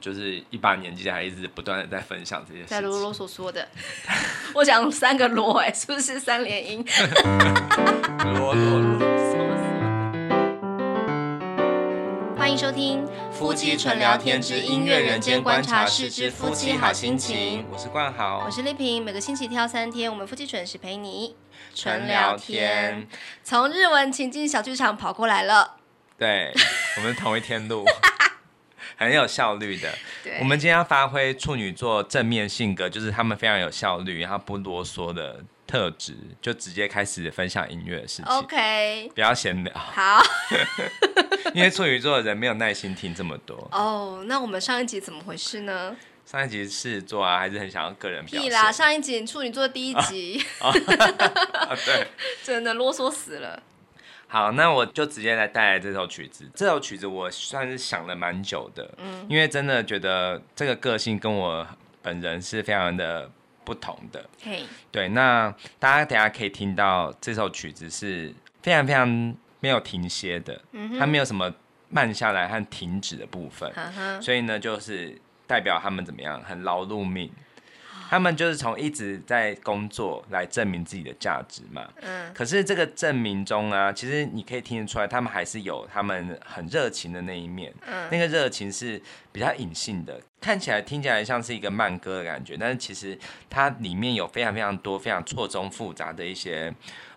就是一把年纪还一直不断的在分享这些事情。在啰啰嗦嗦的，我讲三个啰，哎，是不是三连音？啰啰啰嗦嗦。欢迎收听《夫妻纯聊天之音乐人间观察室之夫妻好心情》。我是冠豪，我是丽萍。每个星期挑三天，我们夫妻准时陪你纯聊天。从日文情境小剧场跑过来了。对，我们同一天录。很有效率的。对，我们今天要发挥处女座正面性格，就是他们非常有效率，然后不啰嗦的特质，就直接开始分享音乐的事情。OK，不要闲聊。好，因为处女座的人没有耐心听这么多。哦，oh, 那我们上一集怎么回事呢？上一集狮子座啊，还是很想要个人表现。屁啦，上一集处女座第一集。啊，对，真的啰嗦死了。好，那我就直接来带来这首曲子。这首曲子我算是想了蛮久的，嗯，因为真的觉得这个个性跟我本人是非常的不同的。嘿，对，那大家等下可以听到这首曲子是非常非常没有停歇的，它没有什么慢下来和停止的部分，所以呢，就是代表他们怎么样，很劳碌命。他们就是从一直在工作来证明自己的价值嘛。嗯。可是这个证明中啊，其实你可以听得出来，他们还是有他们很热情的那一面。嗯。那个热情是比较隐性的，看起来听起来像是一个慢歌的感觉，但是其实它里面有非常非常多、非常错综复杂的一些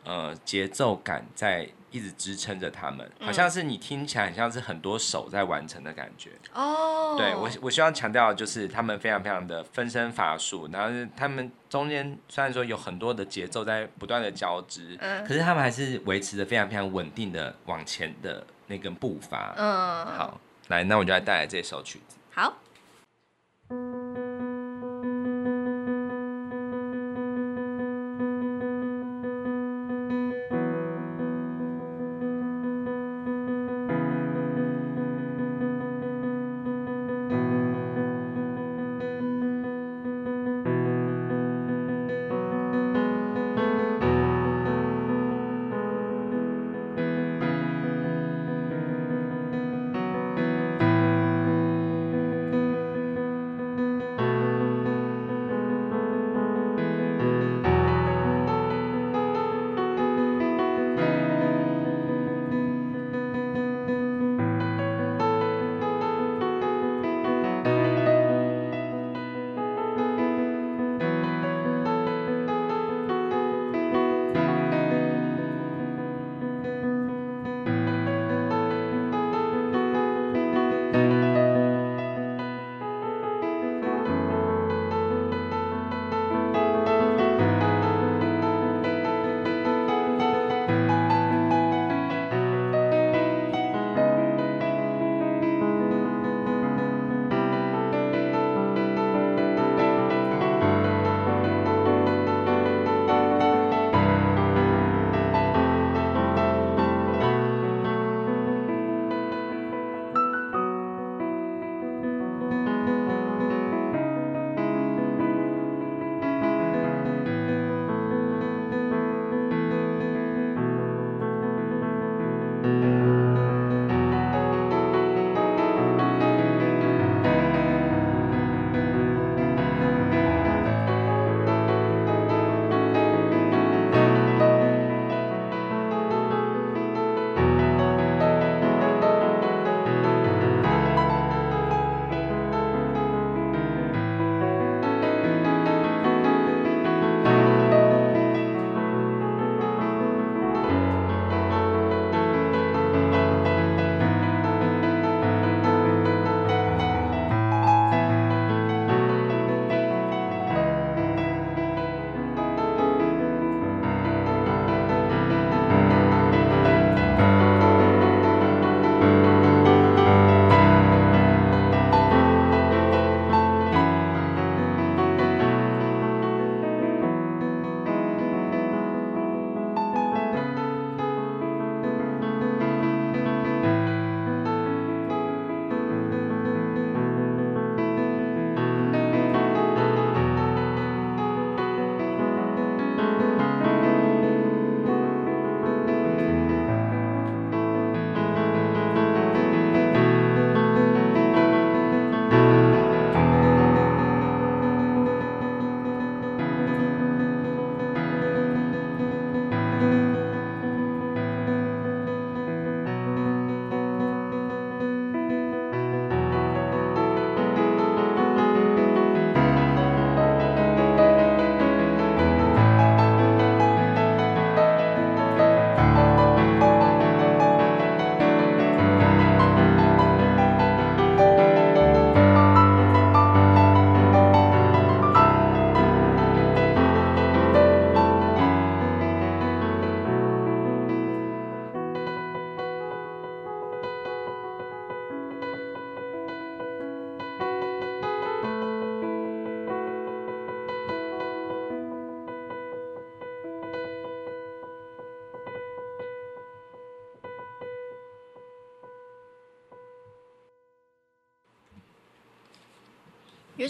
呃节奏感在。一直支撑着他们，好像是你听起来很像是很多手在完成的感觉。哦、oh.，对我，我希望强调的就是他们非常非常的分身乏术，然后是他们中间虽然说有很多的节奏在不断的交织，嗯，可是他们还是维持着非常非常稳定的往前的那个步伐。嗯，好，来，那我就来带来这首曲子。好。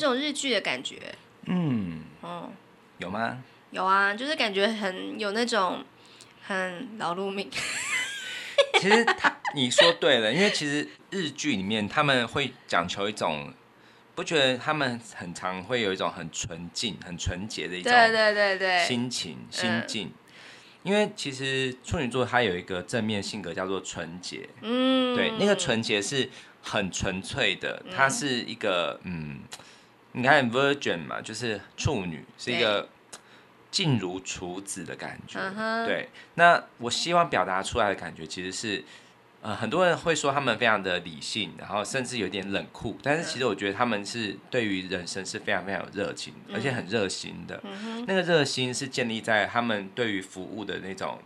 种日剧的感觉。嗯，哦，有吗？有啊，就是感觉很有那种很劳碌命。其实他你说对了，因为其实日剧里面他们会讲求一种，不觉得他们很常会有一种很纯净、很纯洁的一种对对对对心情心境。因为其实处女座它有一个正面性格叫做纯洁，嗯，对，那个纯洁是很纯粹的，它是一个嗯，你看 Virgin 嘛，就是处女是一个。静如处子的感觉，uh. 对。那我希望表达出来的感觉，其实是，呃，很多人会说他们非常的理性，然后甚至有点冷酷。但是其实我觉得他们是对于人生是非常非常有热情，而且很热心的。Uh. 那个热心是建立在他们对于服务的那种，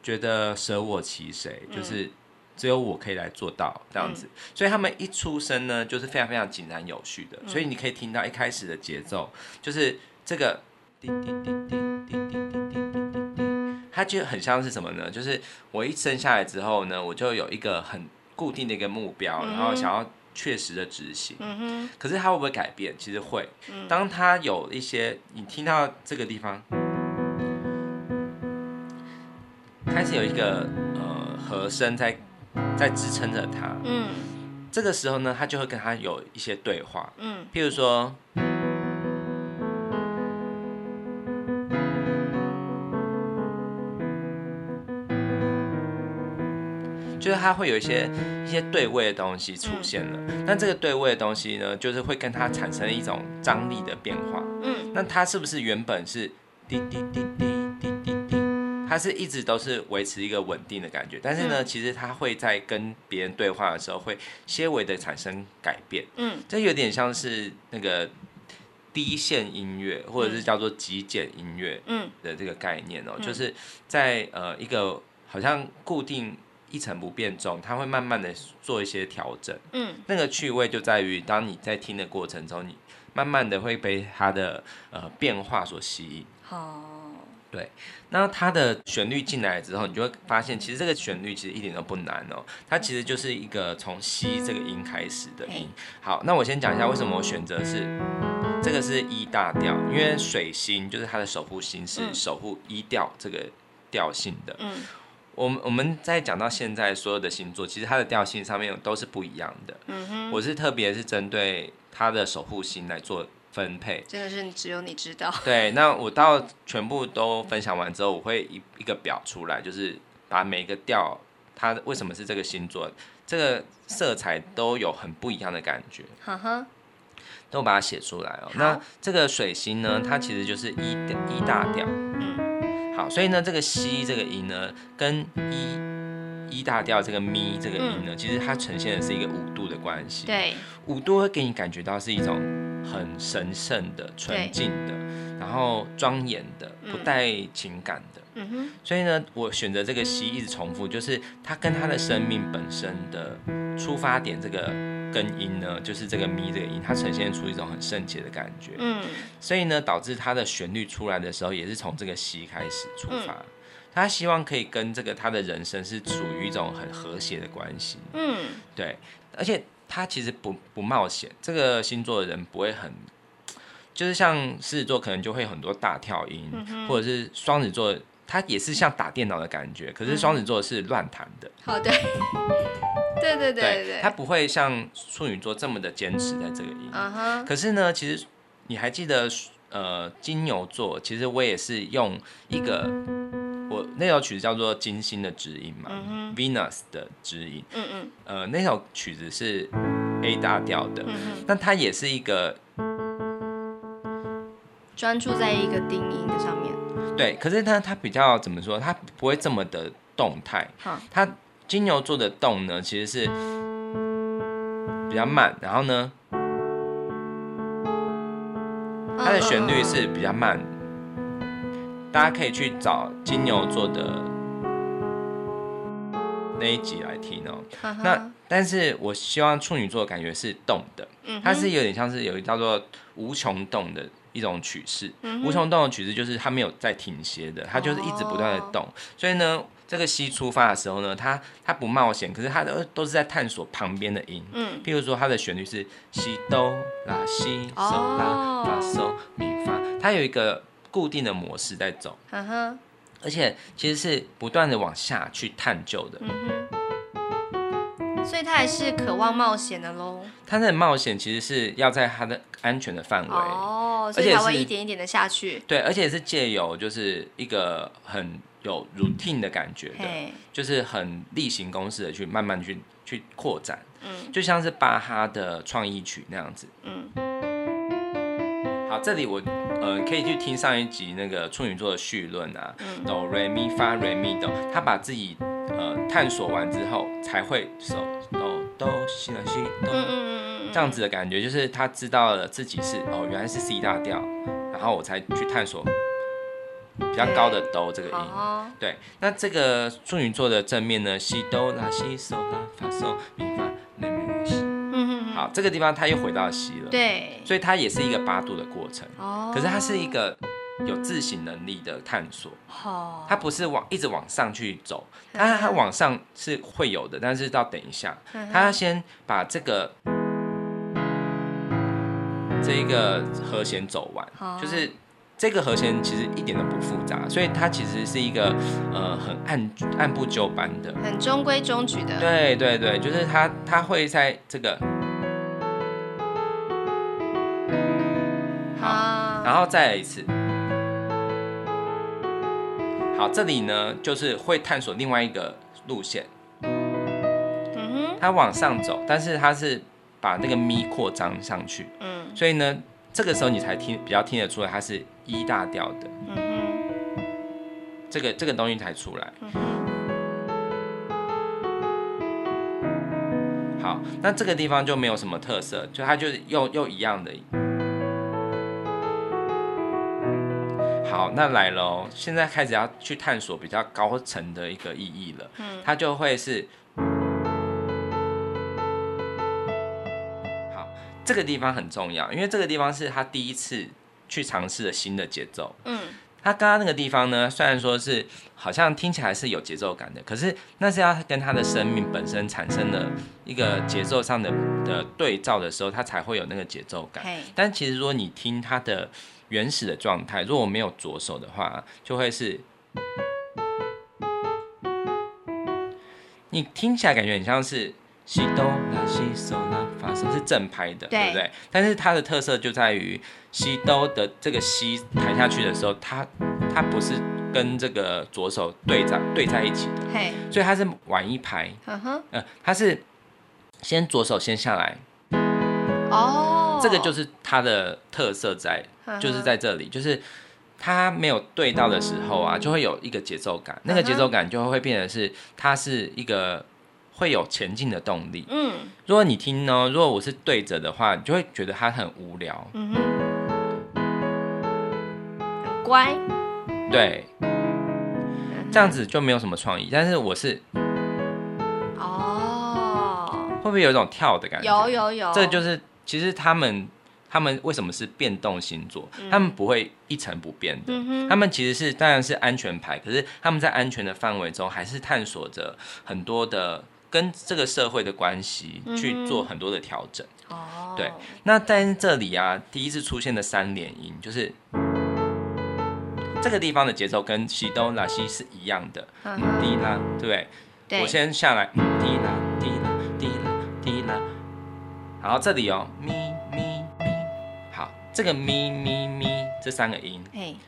觉得舍我其谁，就是只有我可以来做到这样子。Uh. 所以他们一出生呢，就是非常非常井然有序的。所以你可以听到一开始的节奏，就是这个。滴滴滴滴滴滴滴滴滴滴，它就很像是什么呢？就是我一生下来之后呢，我就有一个很固定的一个目标，然后想要确实的执行。嗯哼。可是它会不会改变？其实会。当它有一些，你听到这个地方开始有一个呃和声在在支撑着他。嗯。这个时候呢，他就会跟他有一些对话。嗯。譬如说。就是他会有一些一些对位的东西出现了，那这个对位的东西呢，就是会跟他产生一种张力的变化。嗯，那他是不是原本是滴滴滴滴滴滴滴，它是一直都是维持一个稳定的感觉，但是呢，其实它会在跟别人对话的时候会些微的产生改变。嗯，这有点像是那个低线音乐，或者是叫做极简音乐，嗯的这个概念哦，就是在呃一个好像固定。一成不变中，它会慢慢的做一些调整。嗯，那个趣味就在于，当你在听的过程中，你慢慢的会被它的呃变化所吸引。好，对。那它的旋律进来之后，你就会发现，其实这个旋律其实一点都不难哦。它其实就是一个从西这个音开始的音。好，那我先讲一下为什么我选择是这个是一大调，因为水星就是它的守护星是守护一调这个调性的。嗯。我们我们在讲到现在所有的星座，其实它的调性上面都是不一样的。嗯哼，我是特别是针对它的守护星来做分配。真的是只有你知道。对，那我到全部都分享完之后，我会一一个表出来，就是把每个调它为什么是这个星座，这个色彩都有很不一样的感觉。哈哈，都把它写出来哦。那这个水星呢，它其实就是 E 的 E 大调。嗯。好，所以呢，这个西这个音呢，跟一一大调这个咪这个音呢，嗯、其实它呈现的是一个五度的关系。对，五度会给你感觉到是一种很神圣的、纯净的，然后庄严的，不带情感的。嗯哼。所以呢，我选择这个西一直重复，就是它跟它的生命本身的出发点这个。根音呢，就是这个咪这个音，它呈现出一种很圣洁的感觉。嗯，所以呢，导致它的旋律出来的时候，也是从这个西开始出发。他希望可以跟这个他的人生是处于一种很和谐的关系。嗯，对，而且他其实不不冒险。这个星座的人不会很，就是像狮子座可能就会很多大跳音，或者是双子座，他也是像打电脑的感觉。可是双子座是乱弹的。好的。对对对对，对，他不会像处女座这么的坚持在这个音。Uh. 可是呢，其实你还记得，呃，金牛座，其实我也是用一个，我那首曲子叫做《金星的指引》嘛，uh. Venus 的指引。嗯嗯、uh。呃，那首曲子是 A 大调的，那、uh. 它也是一个专注在一个定音的上面。对，可是它它比较怎么说？它不会这么的动态。好，它。金牛座的动呢，其实是比较慢，然后呢，它的旋律是比较慢。大家可以去找金牛座的那一集来听哦。那但是我希望处女座的感觉是动的，它是有点像是有一叫做无穷动的一种曲式。嗯、无穷动的曲式就是它没有在停歇的，它就是一直不断的动。哦、所以呢，这个西出发的时候呢，它它不冒险，可是它都都是在探索旁边的音。嗯，譬如说它的旋律是西哆拉西嗦拉发嗦咪发，它有一个固定的模式在走。嗯哼，而且其实是不断的往下去探究的。嗯所以他还是渴望冒险的喽。他的冒险其实是要在他的安全的范围哦，所以才会一点一点的下去。对，而且是借由就是一个很有 routine 的感觉的，就是很例行公事的去慢慢去去扩展。嗯，就像是巴哈的创意曲那样子。嗯。好，这里我呃可以去听上一集那个处女座的序论啊，哆瑞咪发瑞咪哆，他把自己。呃，探索完之后才会手哆哆西来西哆，这样子的感觉就是他知道了自己是哦，原来是 C 大调，然后我才去探索比较高的哆这个音。对，那这个处女座的正面呢，西哆拉西嗦啦发嗦咪发来咪西。好，这个地方它又回到西了。对，所以它也是一个八度的过程。哦，可是它是一个。有自省能力的探索，好，它不是往一直往上去走，它它往上是会有的，但是到等一下，它要先把这个这一个和弦走完，就是这个和弦其实一点都不复杂，所以它其实是一个呃很按按部就班的，很中规中矩的，对对对，就是它它会在这个然后再来一次。好，这里呢就是会探索另外一个路线。它往上走，但是它是把那个咪扩张上去。嗯，所以呢，这个时候你才听比较听得出来它是一大调的。这个这个东西才出来。好，那这个地方就没有什么特色，就它就是又又一样的。好，那来喽！现在开始要去探索比较高层的一个意义了。嗯，它就会是，好，这个地方很重要，因为这个地方是他第一次去尝试的新的节奏。嗯，他刚刚那个地方呢，虽然说是好像听起来是有节奏感的，可是那是要跟他的生命本身产生了一个节奏上的的对照的时候，他才会有那个节奏感。但其实说你听他的。原始的状态，如果我没有左手的话，就会是，你听起来感觉很像是西哆拉西嗦拉发嗦是正拍的，对，对不对？但是它的特色就在于西哆的这个西弹下去的时候，它它不是跟这个左手对在对在一起的，嘿所以它是晚一拍，嗯哼，呃，它是先左手先下来，哦，这个就是它的特色在。就是在这里，就是它没有对到的时候啊，就会有一个节奏感，那个节奏感就会变成是它是一个会有前进的动力。嗯，如果你听呢，如果我是对着的话，你就会觉得它很无聊。嗯哼，很乖。对，这样子就没有什么创意。但是我是，哦，会不会有一种跳的感觉？有有有，这就是其实他们。他们为什么是变动星座？他们不会一成不变的。嗯、他们其实是当然是安全牌，可是他们在安全的范围中，还是探索着很多的跟这个社会的关系，去做很多的调整。哦，对。那在这里啊，第一次出现的三连音，就是这个地方的节奏跟西哆拉西是一样的。嗯，滴啦，对不对？对。我先下来，滴啦滴啦滴啦滴啦，然后这里哦，咪咪咪，好。这个咪咪咪这三个音，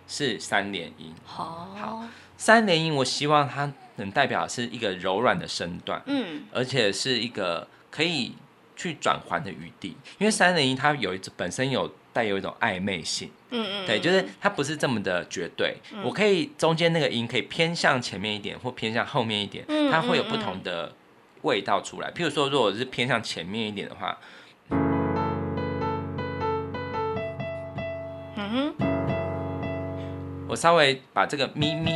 是三连音。好，好，三连音，我希望它能代表是一个柔软的身段，嗯，而且是一个可以去转换的余地。因为三连音它有一种本身有带有一种暧昧性，嗯嗯，对，就是它不是这么的绝对。我可以中间那个音可以偏向前面一点，或偏向后面一点，它会有不同的味道出来。譬如说，如果是偏向前面一点的话。我稍微把这个咪咪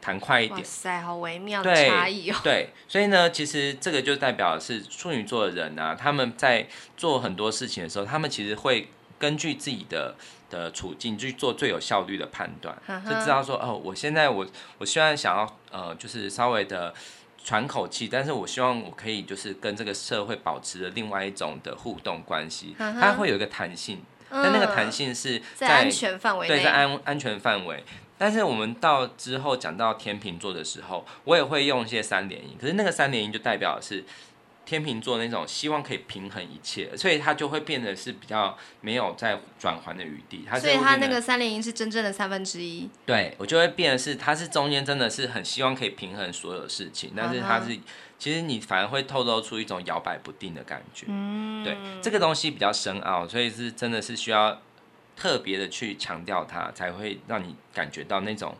弹快一点。哇塞，好微妙的差异哦。对，所以呢，其实这个就代表的是处女座的人啊，他们在做很多事情的时候，他们其实会根据自己的的处境去做最有效率的判断，就知道说哦，我现在我我虽然想要呃，就是稍微的喘口气，但是我希望我可以就是跟这个社会保持着另外一种的互动关系，它会有一个弹性，嗯、但那个弹性是在，在安全范围，对，在安安全范围。但是我们到之后讲到天秤座的时候，我也会用一些三连音，可是那个三连音就代表的是。天秤座那种希望可以平衡一切，所以它就会变得是比较没有在转环的余地。所以它那个三连音是真正的三分之一。对，我就会变得是，它是中间真的是很希望可以平衡所有事情，但是它是、uh huh. 其实你反而会透露出一种摇摆不定的感觉。嗯，对，这个东西比较深奥，所以是真的是需要特别的去强调它，才会让你感觉到那种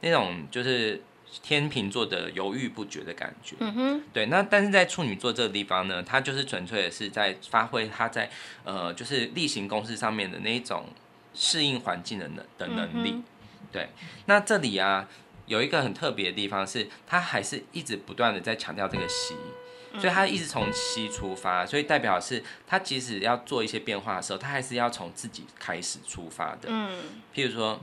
那种就是。天秤座的犹豫不决的感觉，嗯哼，对。那但是在处女座这个地方呢，它就是纯粹的是在发挥它在呃，就是例行公事上面的那一种适应环境的能的能力。嗯、对。那这里啊，有一个很特别的地方是，他还是一直不断的在强调这个西，所以他一直从西出发，所以代表是他即使要做一些变化的时候，他还是要从自己开始出发的。嗯，譬如说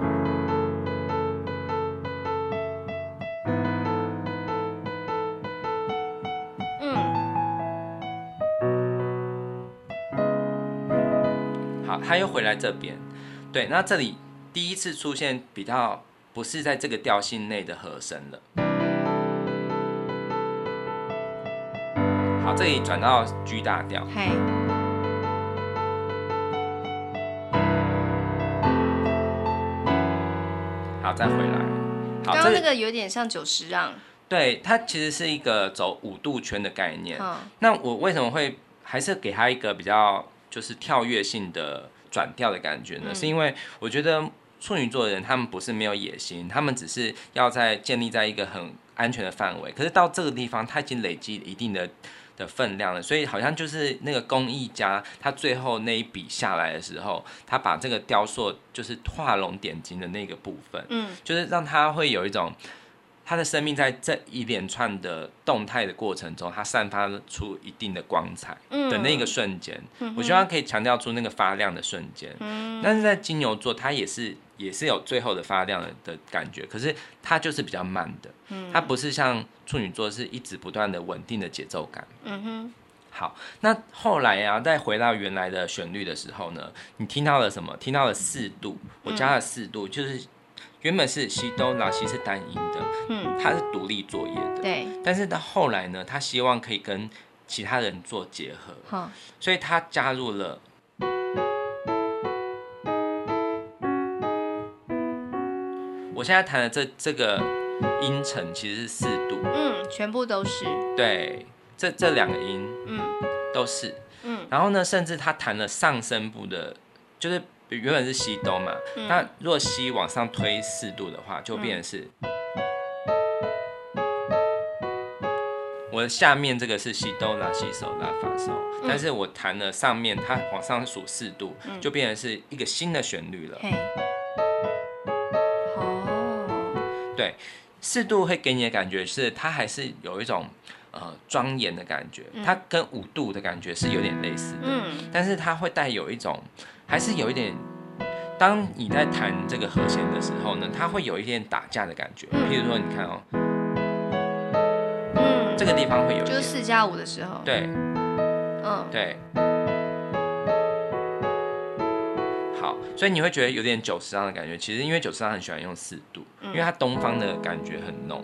好。他又回来这边，对，那这里第一次出现比较不是在这个调性内的和声了。好，这里转到 G 大调。嘿。好，再回来。好，刚刚那个有点像九十让。对，它其实是一个走五度圈的概念。嗯。那我为什么会还是给它一个比较就是跳跃性的？转调的感觉呢，嗯、是因为我觉得处女座的人他们不是没有野心，他们只是要在建立在一个很安全的范围。可是到这个地方，他已经累积一定的的分量了，所以好像就是那个工艺家，他最后那一笔下来的时候，他把这个雕塑就是画龙点睛的那个部分，嗯，就是让他会有一种。他的生命在这一连串的动态的过程中，他散发出一定的光彩的那个瞬间，嗯、我希望可以强调出那个发亮的瞬间。嗯、但是在金牛座，他也是也是有最后的发亮的的感觉，可是它就是比较慢的，它不是像处女座是一直不断的稳定的节奏感。嗯哼。好，那后来呀、啊，再回到原来的旋律的时候呢，你听到了什么？听到了四度，我加了四度，就是。原本是西哆拉西是单音的，嗯，他是独立作业的，对。但是到后来呢，他希望可以跟其他人做结合，好，所以他加入了。我现在弹的这这个音程其实是四度，嗯，全部都是。对，这这两个音，嗯，都是，嗯。然后呢，甚至他弹了上声部的，就是。原本是西哆嘛，嗯、那如果西往上推四度的话，就变成是，嗯、我下面这个是西哆拉西手拉发手，嗯、但是我弹了上面，它往上数四度，嗯、就变成是一个新的旋律了。对，四度会给你的感觉是，它还是有一种呃庄严的感觉，它跟五度的感觉是有点类似的，嗯、但是它会带有一种。还是有一点，当你在弹这个和弦的时候呢，它会有一点打架的感觉。譬如说，你看哦，嗯，这个地方会有，就是四加五的时候，对，嗯，对，好，所以你会觉得有点九十让的感觉。其实因为九十让很喜欢用四度，因为它东方的感觉很浓。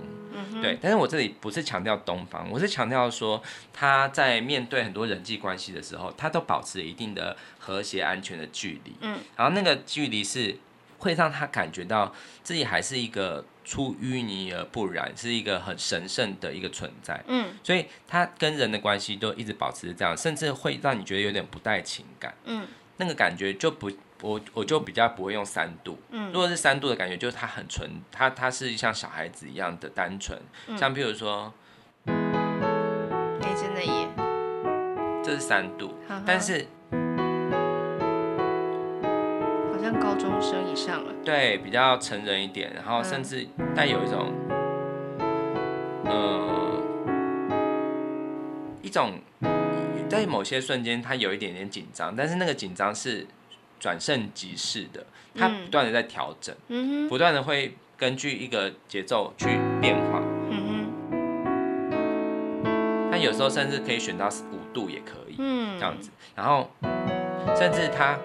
对，但是我这里不是强调东方，我是强调说他在面对很多人际关系的时候，他都保持一定的和谐、安全的距离。嗯，然后那个距离是会让他感觉到自己还是一个出淤泥而不染，是一个很神圣的一个存在。嗯，所以他跟人的关系都一直保持这样，甚至会让你觉得有点不带情感。嗯，那个感觉就不。我我就比较不会用三度，嗯，如果是三度的感觉，就是它很纯，它它是像小孩子一样的单纯，嗯、像譬如说，哎、欸，真的耶，这是三度，呵呵。但是好像高中生以上了，对，比较成人一点，然后甚至带有一种，一种在某些瞬间，他有一点点紧张，但是那个紧张是。转瞬即逝的，它不断的在调整，嗯不断的会根据一个节奏去变化，嗯它有时候甚至可以选到五度也可以，嗯，这样子，然后甚至它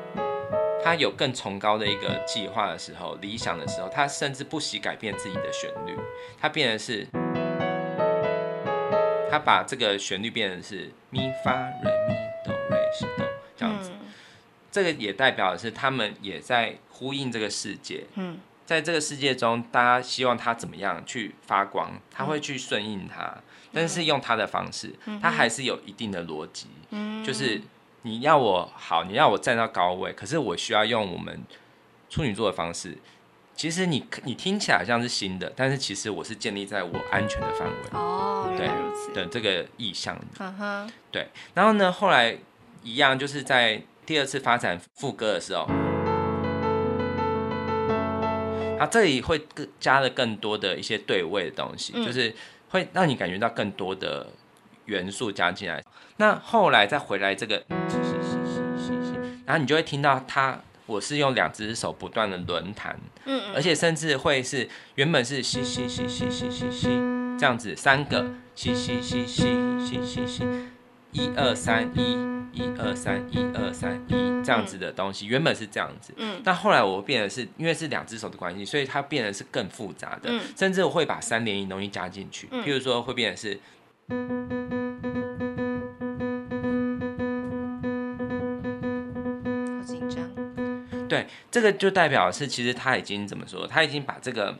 它有更崇高的一个计划的时候，理想的时候，它甚至不惜改变自己的旋律，它变的是，他把这个旋律变成是咪发瑞咪哆瑞西哆这个也代表的是，他们也在呼应这个世界。嗯，在这个世界中，大家希望他怎么样去发光，他会去顺应他，嗯、但是用他的方式，嗯、他还是有一定的逻辑。嗯，就是你要我好，你要我站到高位，可是我需要用我们处女座的方式。其实你你听起来像是新的，但是其实我是建立在我安全的范围。哦，原来如此。的这个意向。嗯哼。对，然后呢，后来一样就是在。第二次发展副歌的时候，它这里会更加了更多的一些对位的东西，嗯、就是会让你感觉到更多的元素加进来。那后来再回来这个，然后你就会听到它，我是用两只手不断的轮弹，嗯，而且甚至会是原本是西西西西西西西这样子三个西西西西西西西，一二三一。一二三，一二三，一这样子的东西，嗯、原本是这样子，嗯，但后来我变的是，因为是两只手的关系，所以它变得是更复杂的，嗯、甚至我会把三连音东西加进去，嗯、譬如说会变得是，好紧张，对，这个就代表是其实他已经怎么说，他已经把这个。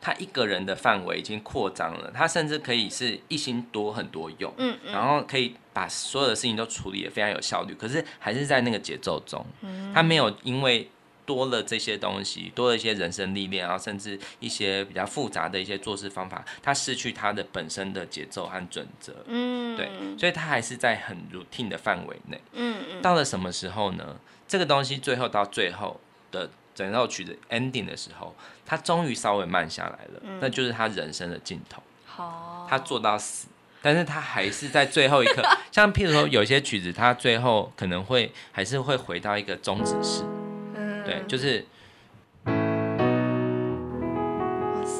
他一个人的范围已经扩张了，他甚至可以是一心多很多用，嗯，嗯，然后可以把所有的事情都处理的非常有效率，可是还是在那个节奏中，嗯，他没有因为多了这些东西，多了一些人生历练，然后甚至一些比较复杂的一些做事方法，他失去他的本身的节奏和准则，嗯，对，所以他还是在很 routine 的范围内，嗯嗯，到了什么时候呢？这个东西最后到最后的。整首曲子 ending 的时候，他终于稍微慢下来了，嗯、那就是他人生的尽头。好，他做到死，但是他还是在最后一刻，像譬如说有些曲子，他最后可能会还是会回到一个终止式，嗯、对，就是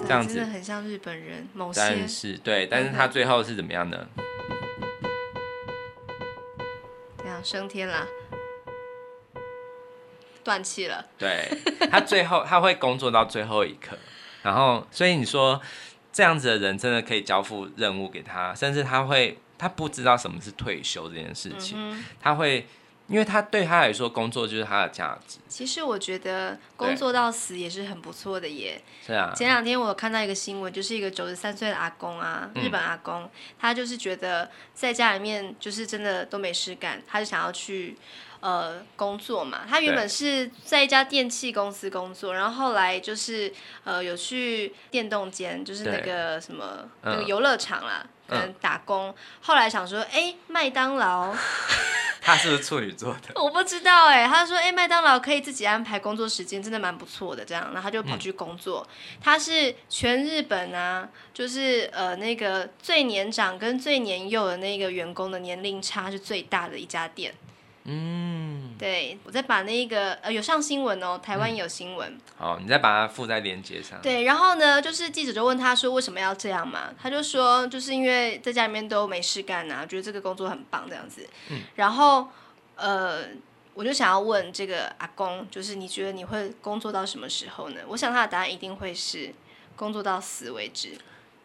这样子，真的很像日本人某些，但是对，但是他最后是怎么样呢？这样升天啦。断气了，对，他最后他会工作到最后一刻，然后所以你说这样子的人真的可以交付任务给他，甚至他会他不知道什么是退休这件事情，嗯、他会因为他对他来说工作就是他的价值。其实我觉得工作到死也是很不错的耶。是啊，前两天我有看到一个新闻，就是一个九十三岁的阿公啊，日本阿公，嗯、他就是觉得在家里面就是真的都没事干，他就想要去。呃，工作嘛，他原本是在一家电器公司工作，然后后来就是呃有去电动间，就是那个什么那个游乐场啦，嗯、可能打工。嗯、后来想说，哎，麦当劳，他是不是处女座的？我不知道哎，他说，哎，麦当劳可以自己安排工作时间，真的蛮不错的。这样，然后他就跑去工作。嗯、他是全日本啊，就是呃那个最年长跟最年幼的那个员工的年龄差是最大的一家店。嗯，对，我再把那个呃有上新闻哦，台湾也有新闻。好、嗯，你再把它附在链接上。对，然后呢，就是记者就问他说为什么要这样嘛？他就说就是因为在家里面都没事干啊，觉得这个工作很棒这样子。嗯，然后呃，我就想要问这个阿公，就是你觉得你会工作到什么时候呢？我想他的答案一定会是工作到死为止。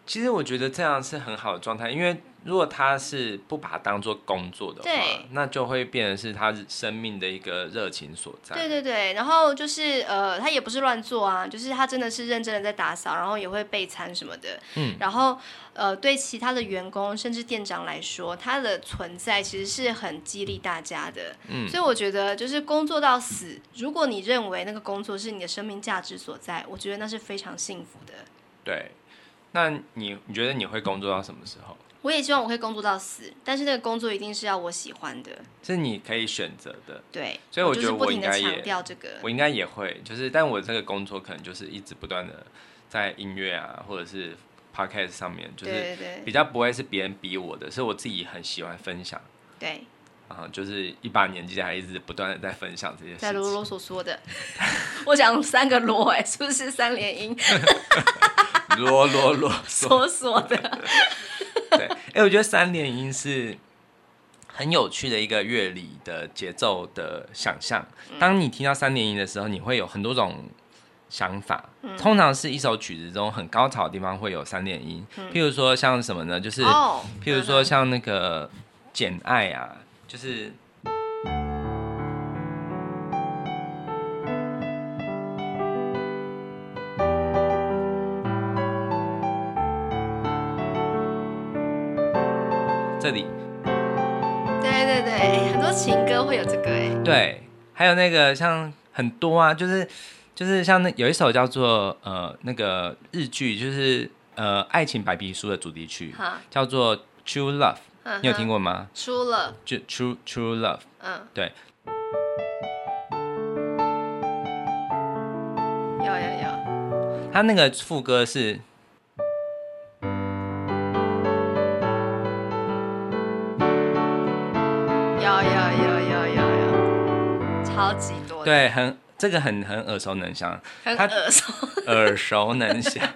其实我觉得这样是很好的状态，因为。如果他是不把它当做工作的话，那就会变成是他生命的一个热情所在。对对对，然后就是呃，他也不是乱做啊，就是他真的是认真的在打扫，然后也会备餐什么的。嗯，然后呃，对其他的员工甚至店长来说，他的存在其实是很激励大家的。嗯，所以我觉得就是工作到死，如果你认为那个工作是你的生命价值所在，我觉得那是非常幸福的。对，那你你觉得你会工作到什么时候？我也希望我可以工作到死，但是那个工作一定是要我喜欢的，是你可以选择的。对，所以我觉得我应该也，这个、我应该也会，就是，但我这个工作可能就是一直不断的在音乐啊，或者是 podcast 上面，就是比较不会是别人逼我的，是我自己很喜欢分享。对，啊，就是一把年纪还一直不断的在分享这些事情，在啰啰嗦嗦的。我讲三个啰，哎，是不是三连音？啰啰啰嗦嗦的。对，哎、欸，我觉得三连音是很有趣的一个乐理的节奏的想象。当你听到三连音的时候，你会有很多种想法。通常是一首曲子中很高潮的地方会有三连音，譬如说像什么呢？就是譬如说像那个《简爱》啊。就是情歌会有这个哎，对，还有那个像很多啊，就是就是像那有一首叫做呃那个日剧，就是呃爱情白皮书的主题曲，叫做 True Love。你有听过吗？True Love，就 True True Love，嗯，对。有有有。他那个副歌是。超级多。对，很这个很很耳熟能详，很耳熟，耳熟能详。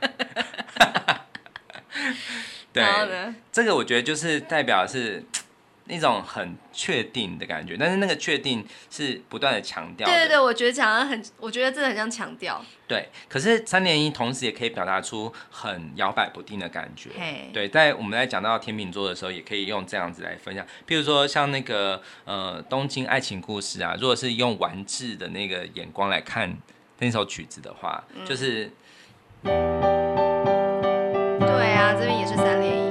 对，这个我觉得就是代表是那种很确定的感觉，但是那个确定是不断的强调。对对对，我觉得讲的很，我觉得真的很像强调。对，可是三连音同时也可以表达出很摇摆不定的感觉。对，在我们在讲到天秤座的时候，也可以用这样子来分享。譬如说像那个呃东京爱情故事啊，如果是用完治的那个眼光来看那首曲子的话，嗯、就是。对啊，这边也是三连音。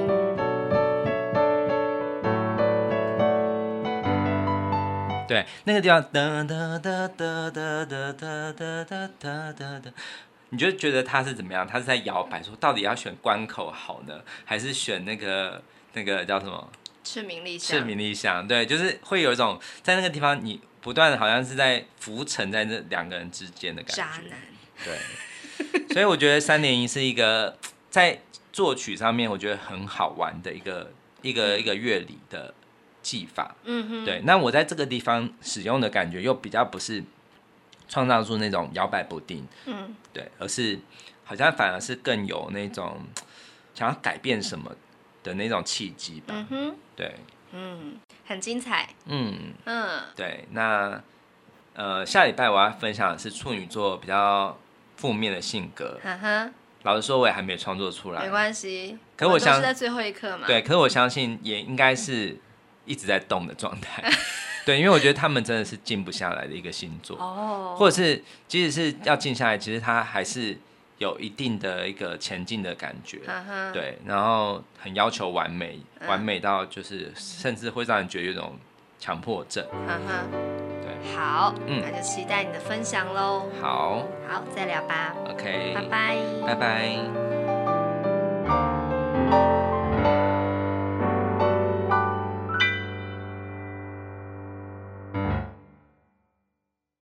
对，那个地方哒哒哒哒哒哒哒哒哒哒哒，你就觉得他是怎么样？他是在摇摆，说到底要选关口好呢，还是选那个那个叫什么？赤名立香。赤名立香，对，就是会有一种在那个地方，你不断的好像是在浮沉在那两个人之间的感觉。渣男。对，所以我觉得三连一是一个在。作曲上面我觉得很好玩的一个一个一个乐理的技法，嗯哼，对。那我在这个地方使用的感觉又比较不是创造出那种摇摆不定，嗯，对，而是好像反而是更有那种想要改变什么的那种契机吧，嗯哼，对，嗯，很精彩，嗯嗯，对。那呃，下礼拜我要分享的是处女座比较负面的性格，嗯哼。老实说，我也还没创作出来。没关系，可我相信是在最后一刻嘛。对，可是我相信也应该是一直在动的状态。对，因为我觉得他们真的是静不下来的一个星座。哦。或者是，即使是要静下来，其实他还是有一定的一个前进的感觉。嗯、对，然后很要求完美，完美到就是甚至会让人觉得有种强迫症。嗯好，嗯，那就期待你的分享喽。好，好，再聊吧。OK，拜拜，拜拜。